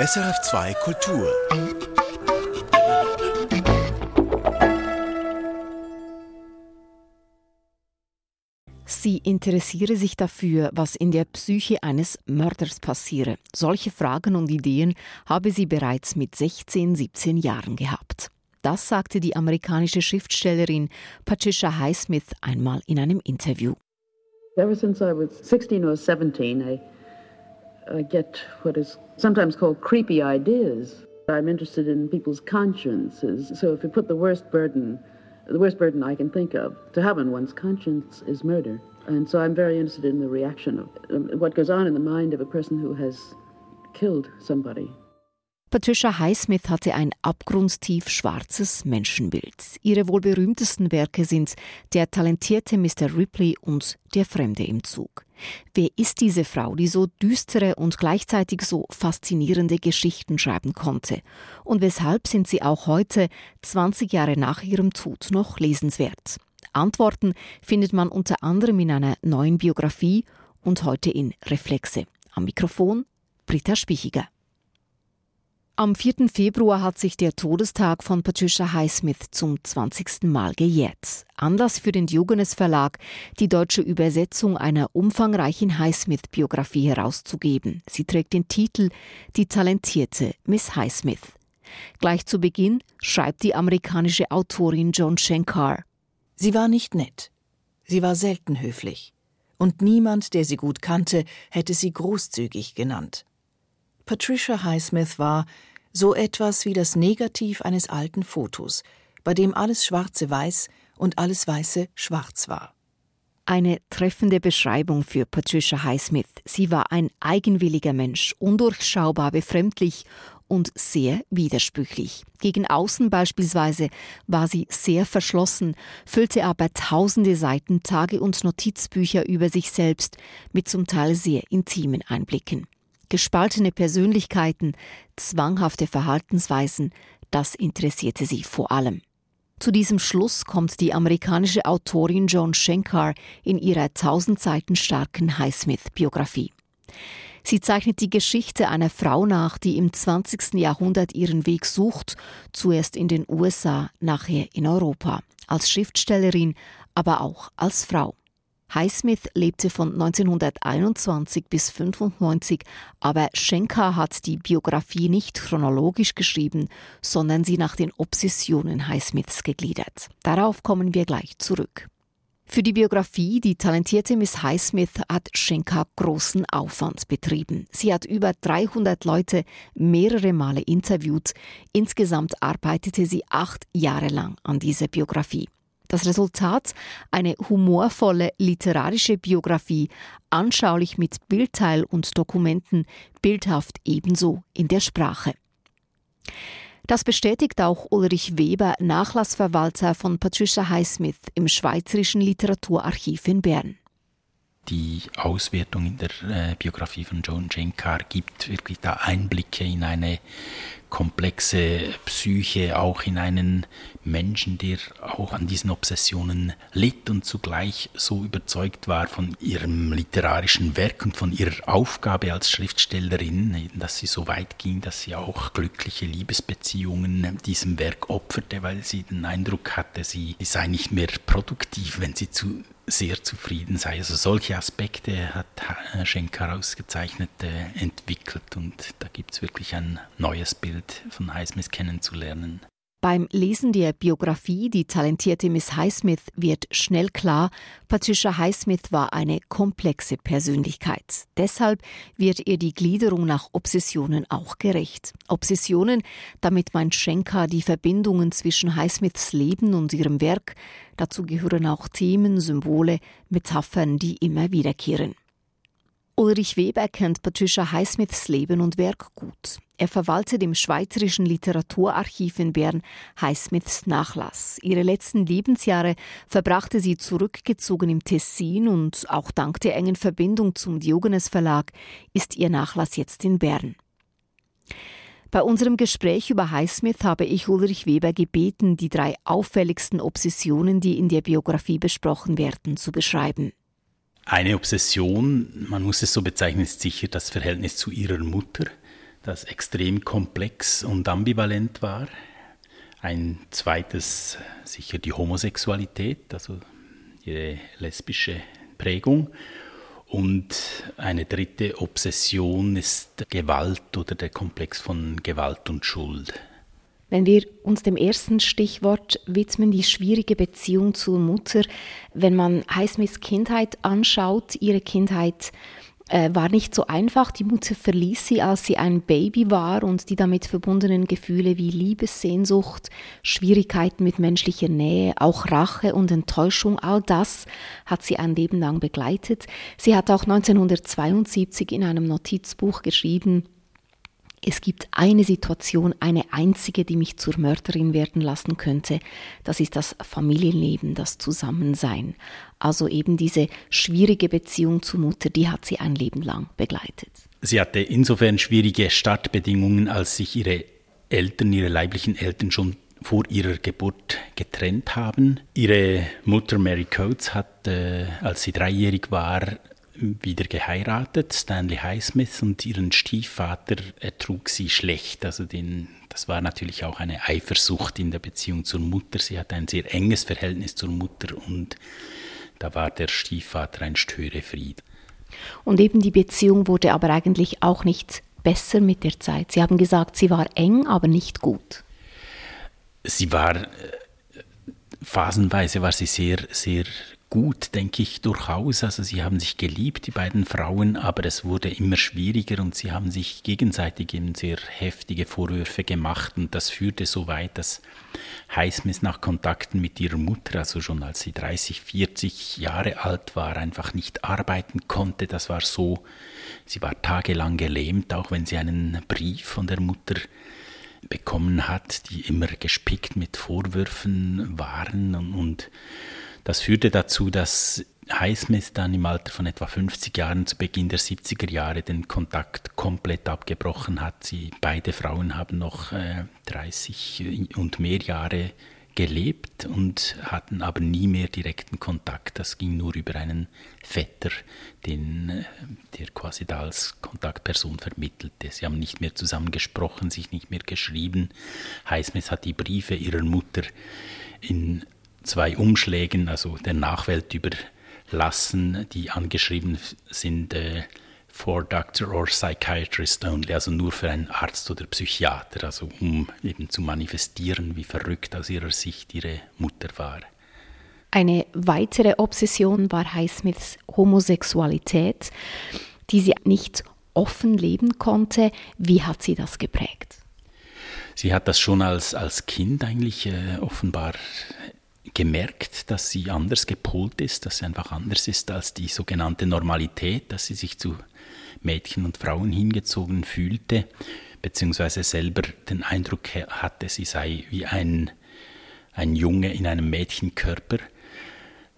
SRF2 Kultur. Sie interessiere sich dafür, was in der Psyche eines Mörders passiere. Solche Fragen und Ideen habe sie bereits mit 16, 17 Jahren gehabt. Das sagte die amerikanische Schriftstellerin Patricia Highsmith einmal in einem Interview. Ever since I was 16 or 17, I, I get what is sometimes called creepy ideas. I'm interested in people's consciences. So if you put the worst burden, the worst burden I can think of to have on one's conscience is murder. And so I'm very interested in the reaction of um, what goes on in the mind of a person who has killed somebody. Patricia Highsmith hatte ein abgrundtief schwarzes Menschenbild. Ihre wohl berühmtesten Werke sind Der talentierte Mr. Ripley und Der Fremde im Zug. Wer ist diese Frau, die so düstere und gleichzeitig so faszinierende Geschichten schreiben konnte? Und weshalb sind sie auch heute, 20 Jahre nach ihrem Tod, noch lesenswert? Antworten findet man unter anderem in einer neuen Biografie und heute in Reflexe. Am Mikrofon Britta Spichiger. Am 4. Februar hat sich der Todestag von Patricia Highsmith zum 20. Mal gejährt. Anlass für den Diogenes Verlag, die deutsche Übersetzung einer umfangreichen Highsmith-Biografie herauszugeben. Sie trägt den Titel Die talentierte Miss Highsmith. Gleich zu Beginn schreibt die amerikanische Autorin Joan Shankar. Sie war nicht nett. Sie war selten höflich. Und niemand, der sie gut kannte, hätte sie großzügig genannt. Patricia Highsmith war so etwas wie das Negativ eines alten Fotos, bei dem alles Schwarze weiß und alles Weiße schwarz war. Eine treffende Beschreibung für Patricia Highsmith. Sie war ein eigenwilliger Mensch, undurchschaubar, befremdlich und sehr widersprüchlich. Gegen außen beispielsweise war sie sehr verschlossen, füllte aber tausende Seiten Tage- und Notizbücher über sich selbst mit zum Teil sehr intimen Einblicken. Gespaltene Persönlichkeiten, zwanghafte Verhaltensweisen, das interessierte sie vor allem. Zu diesem Schluss kommt die amerikanische Autorin Joan Shankar in ihrer tausend Seiten starken Highsmith-Biografie. Sie zeichnet die Geschichte einer Frau nach, die im 20. Jahrhundert ihren Weg sucht, zuerst in den USA, nachher in Europa, als Schriftstellerin, aber auch als Frau. Highsmith lebte von 1921 bis 1995, aber Schenker hat die Biografie nicht chronologisch geschrieben, sondern sie nach den Obsessionen Highsmiths gegliedert. Darauf kommen wir gleich zurück. Für die Biografie Die talentierte Miss Highsmith hat Schenker großen Aufwand betrieben. Sie hat über 300 Leute mehrere Male interviewt. Insgesamt arbeitete sie acht Jahre lang an dieser Biografie. Das Resultat eine humorvolle literarische Biografie, anschaulich mit Bildteil und Dokumenten, bildhaft ebenso in der Sprache. Das bestätigt auch Ulrich Weber, Nachlassverwalter von Patricia Highsmith im Schweizerischen Literaturarchiv in Bern. Die Auswertung in der äh, Biografie von Joan Jenkar gibt wirklich da Einblicke in eine komplexe Psyche, auch in einen Menschen, der auch an diesen Obsessionen litt und zugleich so überzeugt war von ihrem literarischen Werk und von ihrer Aufgabe als Schriftstellerin, dass sie so weit ging, dass sie auch glückliche Liebesbeziehungen diesem Werk opferte, weil sie den Eindruck hatte, sie sei nicht mehr produktiv, wenn sie zu sehr zufrieden sei. Also solche Aspekte hat Schenker ausgezeichnet äh, entwickelt und da gibt es wirklich ein neues Bild von Highsmith kennenzulernen. Beim Lesen der Biografie Die talentierte Miss Highsmith wird schnell klar, Patricia Highsmith war eine komplexe Persönlichkeit. Deshalb wird ihr die Gliederung nach Obsessionen auch gerecht. Obsessionen, damit meint Schenker die Verbindungen zwischen Highsmiths Leben und ihrem Werk. Dazu gehören auch Themen, Symbole, Metaphern, die immer wiederkehren. Ulrich Weber kennt Patricia Highsmiths Leben und Werk gut. Er verwaltet im Schweizerischen Literaturarchiv in Bern Highsmiths Nachlass. Ihre letzten Lebensjahre verbrachte sie zurückgezogen im Tessin und auch dank der engen Verbindung zum Diogenes Verlag ist ihr Nachlass jetzt in Bern. Bei unserem Gespräch über Highsmith habe ich Ulrich Weber gebeten, die drei auffälligsten Obsessionen, die in der Biografie besprochen werden, zu beschreiben. Eine Obsession, man muss es so bezeichnen, ist sicher das Verhältnis zu ihrer Mutter. das extrem komplex und ambivalent war. Ein zweites sicher die Homosexualität, also ihre lesbische Prägung. Und eine dritte Obsession ist Gewalt oder der Komplex von Gewalt und Schuld. Wenn wir uns dem ersten Stichwort widmen, die schwierige Beziehung zur Mutter, wenn man Highsmiths Kindheit anschaut, ihre Kindheit äh, war nicht so einfach. Die Mutter verließ sie, als sie ein Baby war und die damit verbundenen Gefühle wie Liebessehnsucht, Schwierigkeiten mit menschlicher Nähe, auch Rache und Enttäuschung, all das hat sie ein Leben lang begleitet. Sie hat auch 1972 in einem Notizbuch geschrieben, es gibt eine Situation, eine einzige, die mich zur Mörderin werden lassen könnte. Das ist das Familienleben, das Zusammensein. Also eben diese schwierige Beziehung zur Mutter, die hat sie ein Leben lang begleitet. Sie hatte insofern schwierige Startbedingungen, als sich ihre Eltern, ihre leiblichen Eltern schon vor ihrer Geburt getrennt haben. Ihre Mutter Mary Coates hat, äh, als sie dreijährig war, wieder geheiratet, Stanley Highsmith, und ihren Stiefvater ertrug sie schlecht. Also den, das war natürlich auch eine Eifersucht in der Beziehung zur Mutter. Sie hatte ein sehr enges Verhältnis zur Mutter und da war der Stiefvater ein Störenfried. Und eben die Beziehung wurde aber eigentlich auch nicht besser mit der Zeit. Sie haben gesagt, sie war eng, aber nicht gut. Sie war äh, phasenweise war sie sehr, sehr gut, denke ich durchaus. Also sie haben sich geliebt, die beiden Frauen, aber es wurde immer schwieriger und sie haben sich gegenseitig eben sehr heftige Vorwürfe gemacht und das führte so weit, dass Highsmith nach Kontakten mit ihrer Mutter, also schon als sie 30, 40 Jahre alt war, einfach nicht arbeiten konnte. Das war so, sie war tagelang gelähmt, auch wenn sie einen Brief von der Mutter bekommen hat, die immer gespickt mit Vorwürfen waren und, und das führte dazu, dass Highsmith dann im Alter von etwa 50 Jahren zu Beginn der 70er Jahre den Kontakt komplett abgebrochen hat. Sie, beide Frauen haben noch äh, 30 und mehr Jahre gelebt und hatten aber nie mehr direkten Kontakt. Das ging nur über einen Vetter, den, äh, der quasi da als Kontaktperson vermittelte. Sie haben nicht mehr zusammen gesprochen, sich nicht mehr geschrieben. Highsmith hat die Briefe ihrer Mutter in zwei Umschlägen, also der Nachwelt überlassen, die angeschrieben sind äh, for Doctor or Psychiatrist only, also nur für einen Arzt oder Psychiater, also um eben zu manifestieren, wie verrückt aus ihrer Sicht ihre Mutter war. Eine weitere Obsession war Highsmiths Homosexualität, die sie nicht offen leben konnte. Wie hat sie das geprägt? Sie hat das schon als, als Kind eigentlich äh, offenbar gemerkt, dass sie anders gepolt ist, dass sie einfach anders ist als die sogenannte Normalität, dass sie sich zu Mädchen und Frauen hingezogen fühlte, beziehungsweise selber den Eindruck hatte, sie sei wie ein, ein Junge in einem Mädchenkörper.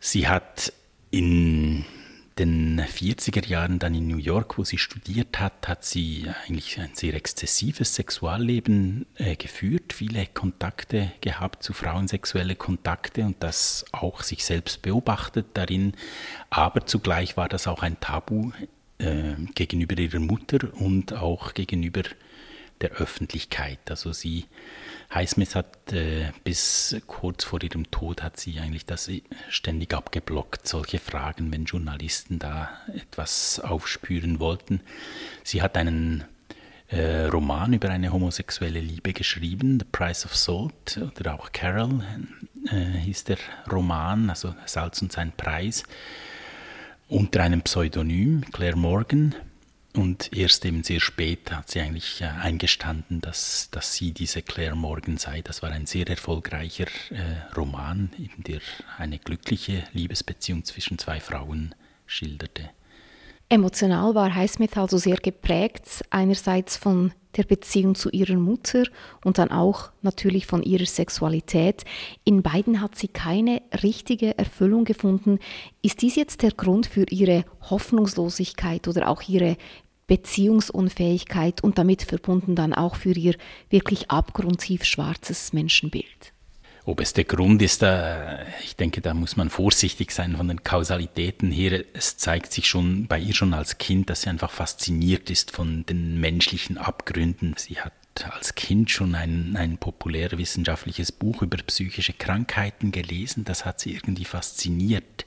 Sie hat in den 40er Jahren dann in New York, wo sie studiert hat, hat sie eigentlich ein sehr exzessives Sexualleben äh, geführt, viele Kontakte gehabt zu Frauen, sexuelle Kontakte und das auch sich selbst beobachtet darin. Aber zugleich war das auch ein Tabu äh, gegenüber ihrer Mutter und auch gegenüber der Öffentlichkeit. Also sie Highsmith hat äh, bis kurz vor ihrem Tod hat sie eigentlich das ständig abgeblockt, solche Fragen, wenn Journalisten da etwas aufspüren wollten. Sie hat einen äh, Roman über eine homosexuelle Liebe geschrieben, The Price of Salt oder auch Carol äh, hieß der Roman, also Salz und sein Preis, unter einem Pseudonym, Claire Morgan. Und erst eben sehr spät hat sie eigentlich äh, eingestanden, dass, dass sie diese Claire Morgan sei. Das war ein sehr erfolgreicher äh, Roman, in der eine glückliche Liebesbeziehung zwischen zwei Frauen schilderte. Emotional war Highsmith also sehr geprägt, einerseits von der Beziehung zu ihrer Mutter und dann auch natürlich von ihrer Sexualität. In beiden hat sie keine richtige Erfüllung gefunden. Ist dies jetzt der Grund für ihre Hoffnungslosigkeit oder auch ihre Beziehungsunfähigkeit und damit verbunden dann auch für ihr wirklich abgrundtief schwarzes Menschenbild. Ob es der Grund ist, äh, ich denke, da muss man vorsichtig sein von den Kausalitäten her. Es zeigt sich schon bei ihr schon als Kind, dass sie einfach fasziniert ist von den menschlichen Abgründen. Sie hat als Kind schon ein, ein populärwissenschaftliches Buch über psychische Krankheiten gelesen. Das hat sie irgendwie fasziniert.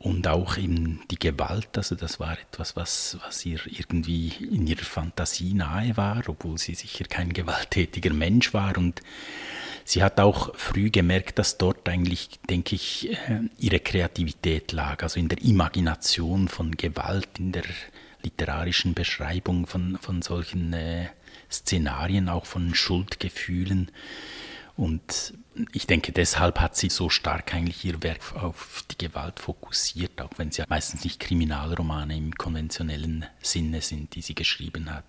Und auch eben die Gewalt, also das war etwas, was, was ihr irgendwie in ihrer Fantasie nahe war, obwohl sie sicher kein gewalttätiger Mensch war. Und sie hat auch früh gemerkt, dass dort eigentlich, denke ich, äh, ihre Kreativität lag, also in der Imagination von Gewalt, in der literarischen Beschreibung von, von solchen äh, Szenarien, auch von Schuldgefühlen. Und ich denke, deshalb hat sie so stark eigentlich ihr Werk auf die Gewalt fokussiert, auch wenn sie meistens nicht Kriminalromane im konventionellen Sinne sind, die sie geschrieben hat.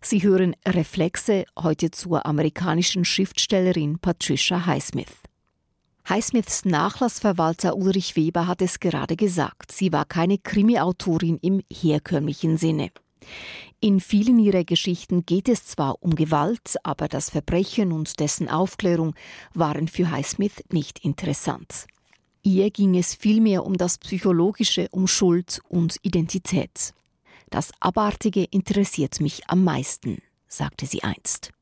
Sie hören Reflexe heute zur amerikanischen Schriftstellerin Patricia Highsmith. Highsmiths Nachlassverwalter Ulrich Weber hat es gerade gesagt, sie war keine Krimi-Autorin im herkömmlichen Sinne. In vielen ihrer Geschichten geht es zwar um Gewalt, aber das Verbrechen und dessen Aufklärung waren für Highsmith nicht interessant. Ihr ging es vielmehr um das Psychologische, um Schuld und Identität. Das Abartige interessiert mich am meisten, sagte sie einst.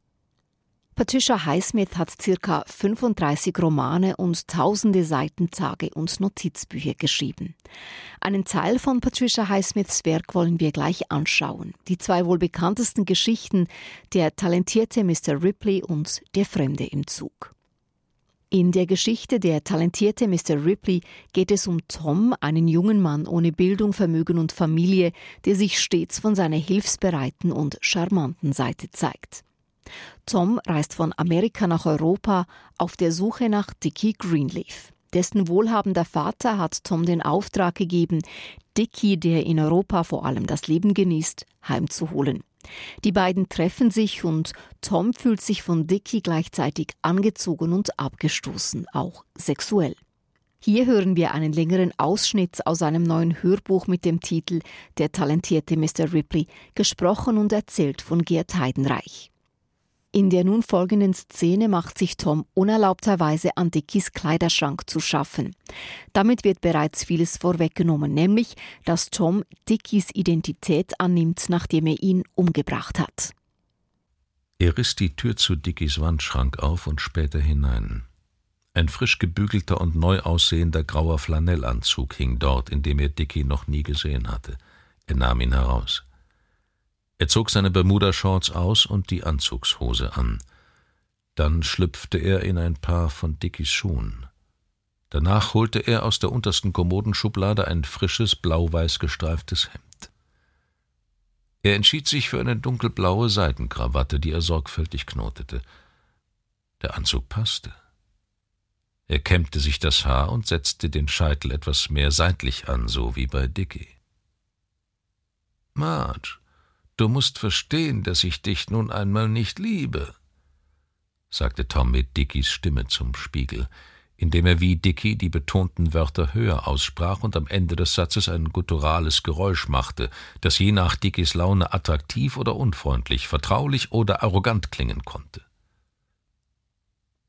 Patricia Highsmith hat circa 35 Romane und tausende Seitentage und Notizbücher geschrieben. Einen Teil von Patricia Highsmiths Werk wollen wir gleich anschauen. Die zwei wohl bekanntesten Geschichten, der talentierte Mr. Ripley und der Fremde im Zug. In der Geschichte Der talentierte Mr. Ripley geht es um Tom, einen jungen Mann ohne Bildung, Vermögen und Familie, der sich stets von seiner hilfsbereiten und charmanten Seite zeigt. Tom reist von Amerika nach Europa auf der Suche nach Dickie Greenleaf. Dessen wohlhabender Vater hat Tom den Auftrag gegeben, Dickie, der in Europa vor allem das Leben genießt, heimzuholen. Die beiden treffen sich und Tom fühlt sich von Dickie gleichzeitig angezogen und abgestoßen, auch sexuell. Hier hören wir einen längeren Ausschnitt aus einem neuen Hörbuch mit dem Titel Der talentierte Mr. Ripley, gesprochen und erzählt von Gerd Heidenreich. In der nun folgenden Szene macht sich Tom unerlaubterweise an Dickies Kleiderschrank zu schaffen. Damit wird bereits vieles vorweggenommen, nämlich, dass Tom Dickies Identität annimmt, nachdem er ihn umgebracht hat. Er riss die Tür zu Dickies Wandschrank auf und spähte hinein. Ein frisch gebügelter und neu aussehender grauer Flanellanzug hing dort, in dem er Dickie noch nie gesehen hatte. Er nahm ihn heraus. Er zog seine Bermuda-Shorts aus und die Anzugshose an. Dann schlüpfte er in ein paar von Dickies Schuhen. Danach holte er aus der untersten Kommodenschublade ein frisches, blau-weiß gestreiftes Hemd. Er entschied sich für eine dunkelblaue Seidenkrawatte, die er sorgfältig knotete. Der Anzug passte. Er kämmte sich das Haar und setzte den Scheitel etwas mehr seitlich an, so wie bei Dickie. Marge, Du musst verstehen, dass ich dich nun einmal nicht liebe, sagte Tom mit Dickies Stimme zum Spiegel, indem er wie Dickie die betonten Wörter höher aussprach und am Ende des Satzes ein gutturales Geräusch machte, das je nach Dickies Laune attraktiv oder unfreundlich, vertraulich oder arrogant klingen konnte.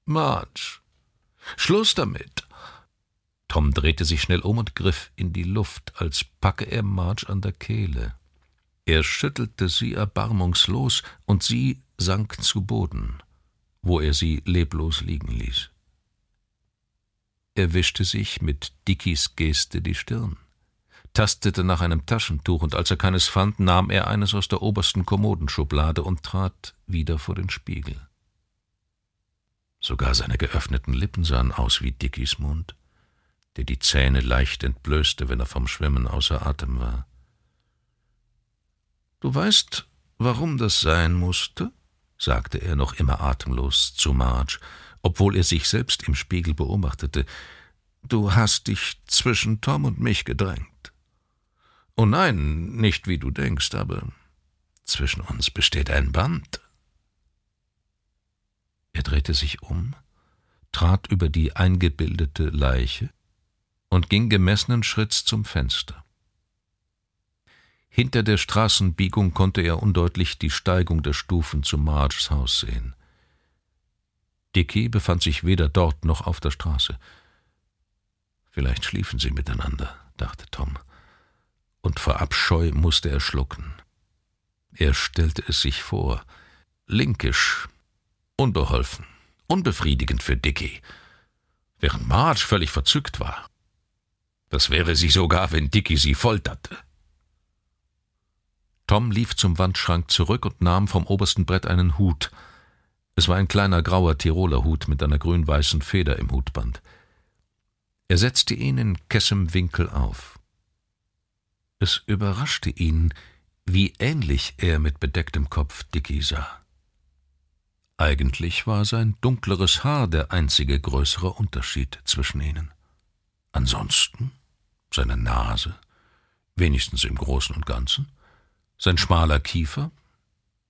Marge, Schluss damit! Tom drehte sich schnell um und griff in die Luft, als packe er Marge an der Kehle. Er schüttelte sie erbarmungslos, und sie sank zu Boden, wo er sie leblos liegen ließ. Er wischte sich mit Dickies Geste die Stirn, tastete nach einem Taschentuch, und als er keines fand, nahm er eines aus der obersten Kommodenschublade und trat wieder vor den Spiegel. Sogar seine geöffneten Lippen sahen aus wie Dickies Mund, der die Zähne leicht entblößte, wenn er vom Schwimmen außer Atem war. Du weißt, warum das sein musste? sagte er noch immer atemlos zu Marge, obwohl er sich selbst im Spiegel beobachtete. Du hast dich zwischen Tom und mich gedrängt. Oh nein, nicht wie du denkst, aber zwischen uns besteht ein Band. Er drehte sich um, trat über die eingebildete Leiche und ging gemessenen Schritts zum Fenster. Hinter der Straßenbiegung konnte er undeutlich die Steigung der Stufen zu Marges Haus sehen. Dicky befand sich weder dort noch auf der Straße. Vielleicht schliefen sie miteinander, dachte Tom, und vor Abscheu musste er schlucken. Er stellte es sich vor, linkisch, unbeholfen, unbefriedigend für Dicky, während Marge völlig verzückt war. Das wäre sie sogar, wenn Dicky sie folterte. Tom lief zum Wandschrank zurück und nahm vom obersten Brett einen Hut. Es war ein kleiner grauer Tiroler Hut mit einer grün-weißen Feder im Hutband. Er setzte ihn in kessem Winkel auf. Es überraschte ihn, wie ähnlich er mit bedecktem Kopf Dicky sah. Eigentlich war sein dunkleres Haar der einzige größere Unterschied zwischen ihnen. Ansonsten seine Nase, wenigstens im Großen und Ganzen, sein schmaler Kiefer,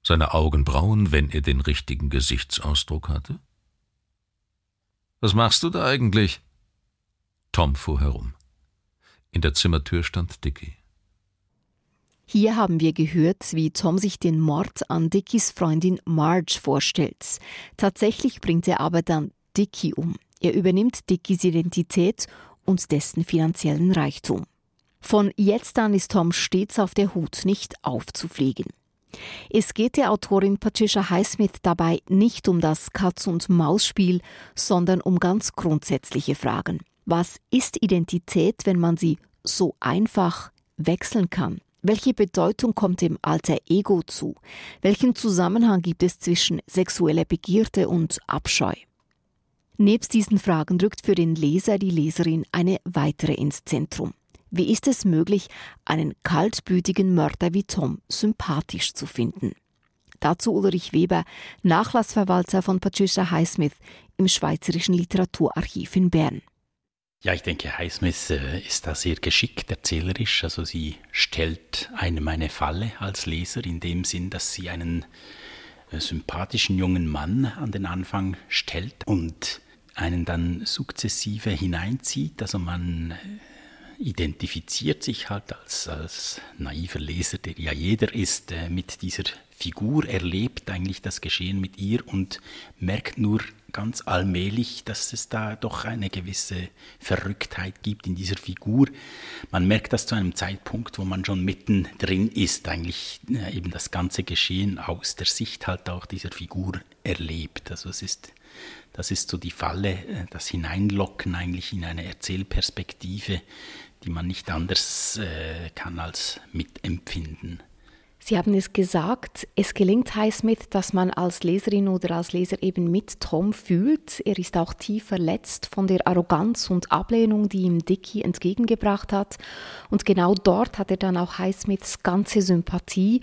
seine Augenbrauen, wenn er den richtigen Gesichtsausdruck hatte. Was machst du da eigentlich? Tom fuhr herum. In der Zimmertür stand Dicky. Hier haben wir gehört, wie Tom sich den Mord an Dickys Freundin Marge vorstellt. Tatsächlich bringt er aber dann Dicky um. Er übernimmt Dickys Identität und dessen finanziellen Reichtum. Von jetzt an ist Tom stets auf der Hut, nicht aufzufliegen. Es geht der Autorin Patricia Highsmith dabei nicht um das Katz-und-Maus-Spiel, sondern um ganz grundsätzliche Fragen. Was ist Identität, wenn man sie so einfach wechseln kann? Welche Bedeutung kommt dem alter Ego zu? Welchen Zusammenhang gibt es zwischen sexueller Begierde und Abscheu? Nebst diesen Fragen rückt für den Leser die Leserin eine weitere ins Zentrum. Wie ist es möglich, einen kaltblütigen Mörder wie Tom sympathisch zu finden? Dazu Ulrich Weber, Nachlassverwalter von Patricia Highsmith im Schweizerischen Literaturarchiv in Bern. Ja, ich denke, Highsmith äh, ist da sehr geschickt erzählerisch. Also sie stellt einem eine Falle als Leser in dem Sinn, dass sie einen äh, sympathischen jungen Mann an den Anfang stellt und einen dann sukzessive hineinzieht. Also man äh, identifiziert sich halt als, als naiver Leser, der ja jeder ist, mit dieser Figur, erlebt eigentlich das Geschehen mit ihr und merkt nur ganz allmählich, dass es da doch eine gewisse Verrücktheit gibt in dieser Figur. Man merkt das zu einem Zeitpunkt, wo man schon mittendrin ist, eigentlich äh, eben das ganze Geschehen aus der Sicht halt auch dieser Figur erlebt. Also es ist, das ist so die Falle, äh, das Hineinlocken eigentlich in eine Erzählperspektive, die man nicht anders äh, kann als mitempfinden. Sie haben es gesagt, es gelingt Highsmith, dass man als Leserin oder als Leser eben mit Tom fühlt. Er ist auch tief verletzt von der Arroganz und Ablehnung, die ihm Dicky entgegengebracht hat. Und genau dort hat er dann auch Highsmiths ganze Sympathie.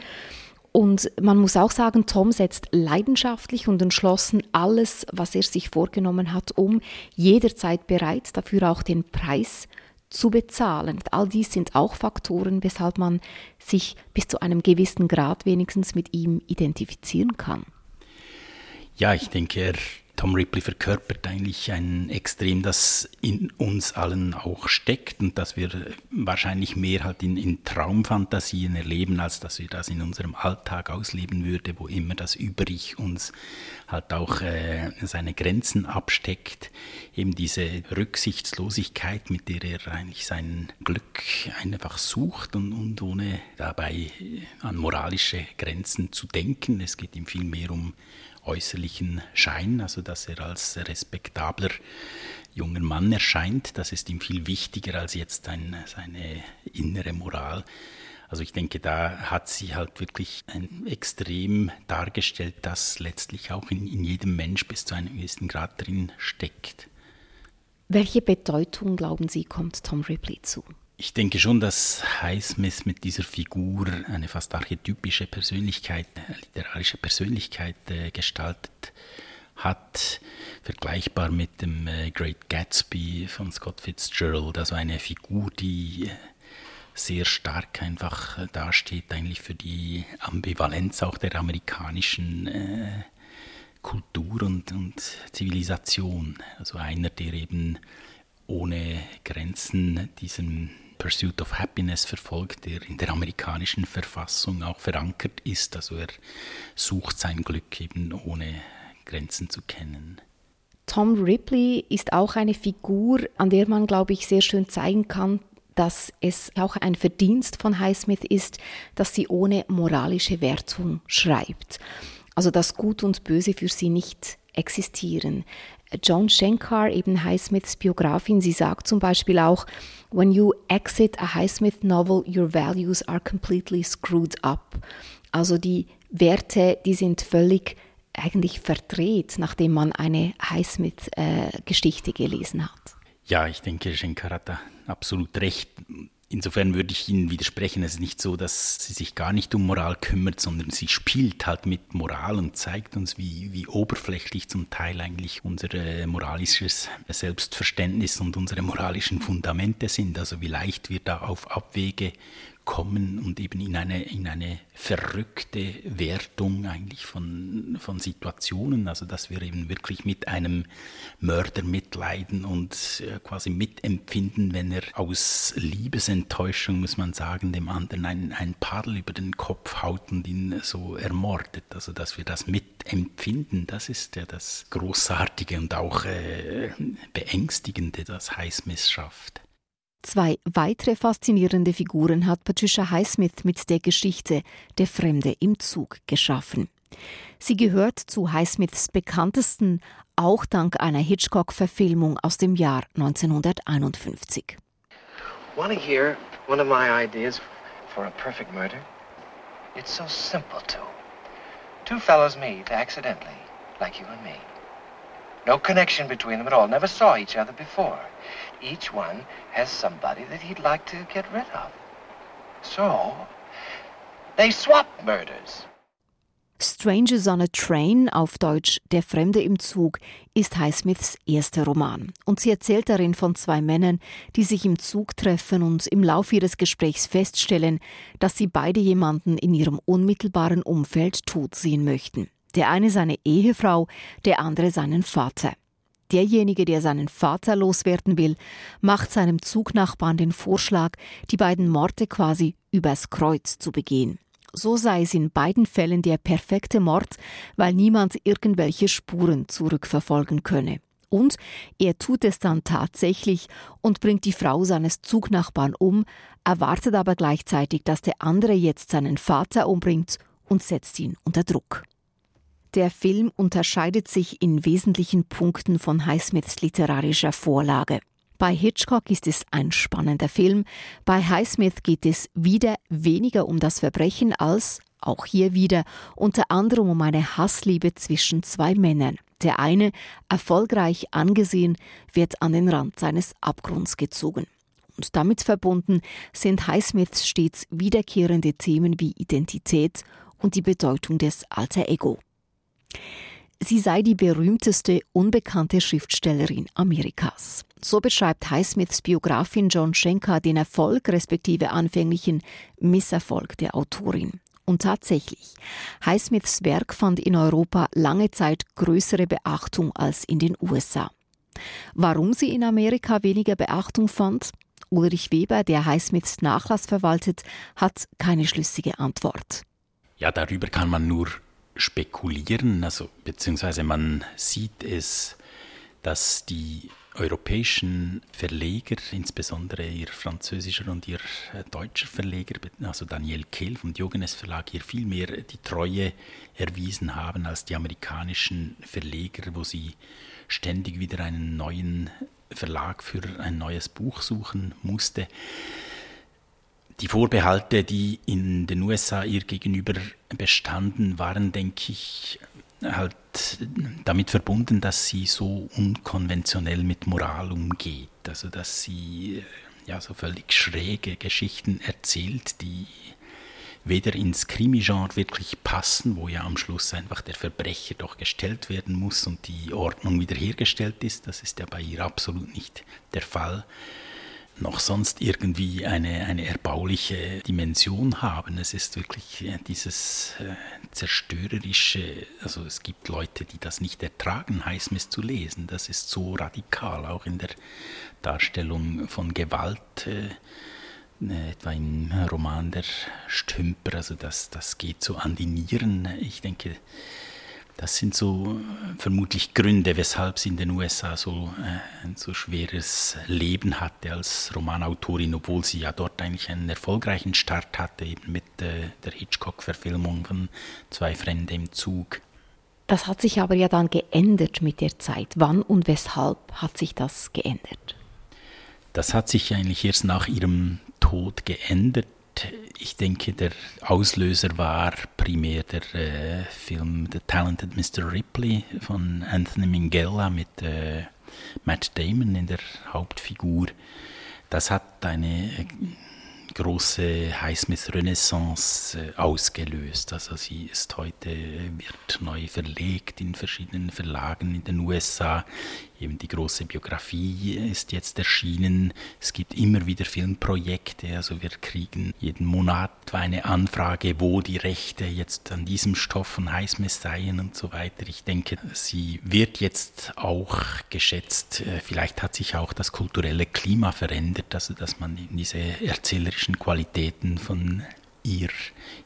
Und man muss auch sagen, Tom setzt leidenschaftlich und entschlossen alles, was er sich vorgenommen hat, um, jederzeit bereit, dafür auch den Preis zu bezahlen. All dies sind auch Faktoren, weshalb man sich bis zu einem gewissen Grad wenigstens mit ihm identifizieren kann. Ja, ich denke, er Tom Ripley verkörpert eigentlich ein Extrem, das in uns allen auch steckt und das wir wahrscheinlich mehr halt in, in Traumfantasien erleben, als dass wir das in unserem Alltag ausleben würden, wo immer das Über-Ich uns halt auch äh, seine Grenzen absteckt. Eben diese Rücksichtslosigkeit, mit der er eigentlich sein Glück einfach sucht und, und ohne dabei an moralische Grenzen zu denken. Es geht ihm viel mehr um äußerlichen Schein, also dass er als respektabler junger Mann erscheint. Das ist ihm viel wichtiger als jetzt ein, seine innere Moral. Also ich denke, da hat sie halt wirklich ein extrem dargestellt, das letztlich auch in, in jedem Mensch bis zu einem gewissen Grad drin steckt. Welche Bedeutung, glauben Sie, kommt Tom Ripley zu? Ich denke schon, dass Highsmith mit dieser Figur eine fast archetypische Persönlichkeit, literarische Persönlichkeit äh, gestaltet hat, vergleichbar mit dem äh, Great Gatsby von Scott Fitzgerald, also eine Figur, die äh, sehr stark einfach äh, dasteht eigentlich für die Ambivalenz auch der amerikanischen äh, Kultur und, und Zivilisation. Also einer, der eben ohne Grenzen diesen Pursuit of Happiness verfolgt, der in der amerikanischen Verfassung auch verankert ist. Also er sucht sein Glück eben ohne Grenzen zu kennen. Tom Ripley ist auch eine Figur, an der man, glaube ich, sehr schön zeigen kann, dass es auch ein Verdienst von Highsmith ist, dass sie ohne moralische Wertung schreibt. Also dass Gut und Böse für sie nicht existieren. John Schenkar, eben Highsmiths Biografin, sie sagt zum Beispiel auch, When you exit a Highsmith novel, your values are completely screwed up. Also die Werte, die sind völlig eigentlich verdreht, nachdem man eine Highsmith-Geschichte äh, gelesen hat. Ja, ich denke, Schenkar hat da absolut recht. Insofern würde ich Ihnen widersprechen. Es ist nicht so, dass sie sich gar nicht um Moral kümmert, sondern sie spielt halt mit Moral und zeigt uns, wie, wie oberflächlich zum Teil eigentlich unser moralisches Selbstverständnis und unsere moralischen Fundamente sind. Also wie leicht wir da auf Abwege kommen und eben in eine, in eine verrückte Wertung eigentlich von, von Situationen, also dass wir eben wirklich mit einem Mörder mitleiden und äh, quasi mitempfinden, wenn er aus Liebesenttäuschung, muss man sagen, dem anderen ein, ein Paddel über den Kopf haut und ihn so ermordet. Also dass wir das mitempfinden, das ist ja das Großartige und auch äh, Beängstigende, das Highsmith schafft. Zwei weitere faszinierende Figuren hat Patricia Highsmith mit der Geschichte Der Fremde im Zug geschaffen. Sie gehört zu Highsmiths bekanntesten, auch dank einer Hitchcock-Verfilmung aus dem Jahr 1951. Want to hear one of my ideas for a perfect murder? It's so simple too. Two fellows meet accidentally, like you and me. No connection between them at all. Never saw each other before. Each one has somebody that he'd like to get rid of. So, they swap murders. Strangers on a Train, auf Deutsch Der Fremde im Zug, ist Highsmiths erster Roman. Und sie erzählt darin von zwei Männern, die sich im Zug treffen und im Laufe ihres Gesprächs feststellen, dass sie beide jemanden in ihrem unmittelbaren Umfeld tot sehen möchten. Der eine seine Ehefrau, der andere seinen Vater. Derjenige, der seinen Vater loswerden will, macht seinem Zugnachbarn den Vorschlag, die beiden Morde quasi übers Kreuz zu begehen. So sei es in beiden Fällen der perfekte Mord, weil niemand irgendwelche Spuren zurückverfolgen könne. Und er tut es dann tatsächlich und bringt die Frau seines Zugnachbarn um, erwartet aber gleichzeitig, dass der andere jetzt seinen Vater umbringt und setzt ihn unter Druck. Der Film unterscheidet sich in wesentlichen Punkten von Highsmiths literarischer Vorlage. Bei Hitchcock ist es ein spannender Film, bei Highsmith geht es wieder weniger um das Verbrechen als, auch hier wieder, unter anderem um eine Hassliebe zwischen zwei Männern. Der eine, erfolgreich angesehen, wird an den Rand seines Abgrunds gezogen. Und damit verbunden sind Highsmiths stets wiederkehrende Themen wie Identität und die Bedeutung des Alter Ego. Sie sei die berühmteste unbekannte Schriftstellerin Amerikas. So beschreibt Highsmiths Biografin John Schenker den Erfolg respektive anfänglichen Misserfolg der Autorin. Und tatsächlich, Highsmiths Werk fand in Europa lange Zeit größere Beachtung als in den USA. Warum sie in Amerika weniger Beachtung fand? Ulrich Weber, der Highsmiths Nachlass verwaltet, hat keine schlüssige Antwort. Ja, darüber kann man nur spekulieren, also beziehungsweise man sieht es, dass die europäischen Verleger, insbesondere ihr französischer und ihr äh, deutscher Verleger, also Daniel Kehl vom Diogenes Verlag, hier viel mehr die Treue erwiesen haben als die amerikanischen Verleger, wo sie ständig wieder einen neuen Verlag für ein neues Buch suchen musste die Vorbehalte, die in den USA ihr gegenüber bestanden, waren, denke ich, halt damit verbunden, dass sie so unkonventionell mit Moral umgeht. Also dass sie ja so völlig schräge Geschichten erzählt, die weder ins Krimi-Genre wirklich passen, wo ja am Schluss einfach der Verbrecher doch gestellt werden muss und die Ordnung wiederhergestellt ist. Das ist ja bei ihr absolut nicht der Fall noch sonst irgendwie eine, eine erbauliche Dimension haben. Es ist wirklich äh, dieses äh, zerstörerische, also es gibt Leute, die das nicht ertragen, Highsmith zu lesen. Das ist so radikal, auch in der Darstellung von Gewalt. Äh, äh etwa im Roman der Stümper, also das, das geht so an die Nieren. Ich denke, Das sind so äh, vermutlich Gründe, weshalb sie in den USA so äh, ein so schweres Leben hatte als Romanautorin, obwohl sie ja dort eigentlich einen erfolgreichen Start hatte, eben mit äh, der Hitchcock-Verfilmung von Zwei Fremde im Zug. Das hat sich aber ja dann geändert mit der Zeit. Wann und weshalb hat sich das geändert? Das hat sich eigentlich erst nach ihrem Tod geändert ich denke, der Auslöser war primär der äh, Film The Talented Mr. Ripley von Anthony Minghella mit äh, Matt Damon in der Hauptfigur. Das hat eine äh, große Highsmith-Renaissance äh, ausgelöst. Also sie ist heute, wird neu verlegt in verschiedenen Verlagen in den USA. Eben die große Biografie ist jetzt erschienen. Es gibt immer wieder Filmprojekte. Also wir kriegen jeden Monat eine Anfrage, wo die Rechte jetzt an diesem Stoff von Highsmith seien und so weiter. Ich denke, sie wird jetzt auch geschätzt. Äh, vielleicht hat sich auch das kulturelle Klima verändert, also dass man diese erzählerischen Qualitäten von ihr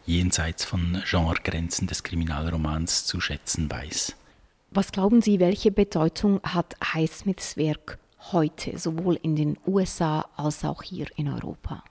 jenseits von Genregrenzen des Kriminalromans zu schätzen weiß. Was glauben Sie, welche Bedeutung hat Highsmiths Werk heute, sowohl in den USA als auch hier in Europa?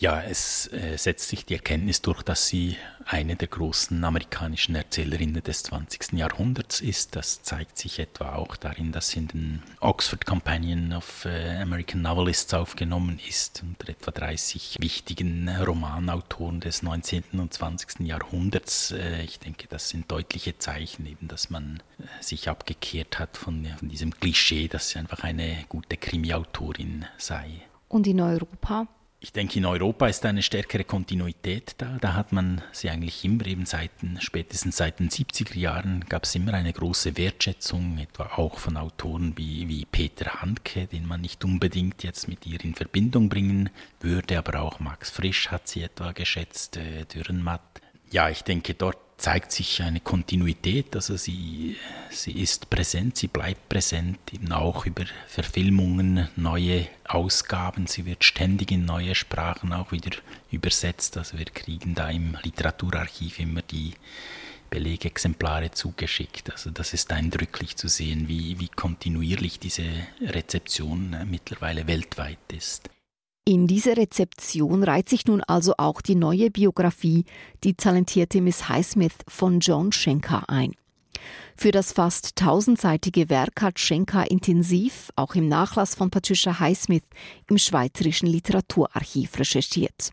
Ja, es äh, setzt sich die Erkenntnis durch, dass sie eine der großen amerikanischen Erzählerinnen des 20. Jahrhunderts ist. Das zeigt sich etwa auch darin, dass sie in den Oxford Companion of äh, American Novelists aufgenommen ist, unter etwa 30 wichtigen Romanautoren des 19. und 20. Jahrhunderts. Äh, ich denke, das sind deutliche Zeichen, eben, dass man äh, sich abgekehrt hat von, von diesem Klischee, dass sie einfach eine gute Krimiautorin sei. Und in Europa? Ich denke, in Europa ist eine stärkere Kontinuität da. Da hat man sie eigentlich immer eben seit, spätestens seit den 70er Jahren gab es immer eine große Wertschätzung, etwa auch von Autoren wie, wie Peter Handke, den man nicht unbedingt jetzt mit ihr in Verbindung bringen würde, aber auch Max Frisch hat sie etwa geschätzt, äh, Dürrenmatt. Ja, ich denke, dort zeigt sich eine Kontinuität, also sie, sie ist präsent, sie bleibt präsent, eben auch über Verfilmungen, neue Ausgaben, sie wird ständig in neue Sprachen auch wieder übersetzt, also wir kriegen da im Literaturarchiv immer die Belegexemplare zugeschickt. Also das ist eindrücklich zu sehen, wie, wie kontinuierlich diese Rezeption äh, mittlerweile weltweit ist. In diese Rezeption reiht sich nun also auch die neue Biografie Die talentierte Miss Highsmith von John Schenker ein. Für das fast tausendseitige Werk hat Schenker intensiv, auch im Nachlass von Patricia Highsmith, im Schweizerischen Literaturarchiv recherchiert.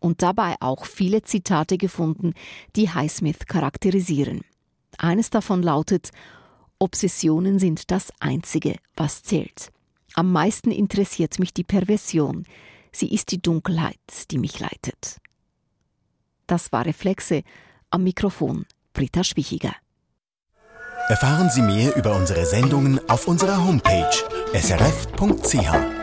Und dabei auch viele Zitate gefunden, die Highsmith charakterisieren. Eines davon lautet, Obsessionen sind das Einzige, was zählt. Am meisten interessiert mich die Perversion, Sie ist die Dunkelheit, die mich leitet. Das war Reflexe. Am Mikrofon Britta Spichiger. Erfahren Sie mehr über unsere Sendungen auf unserer Homepage srf.ch.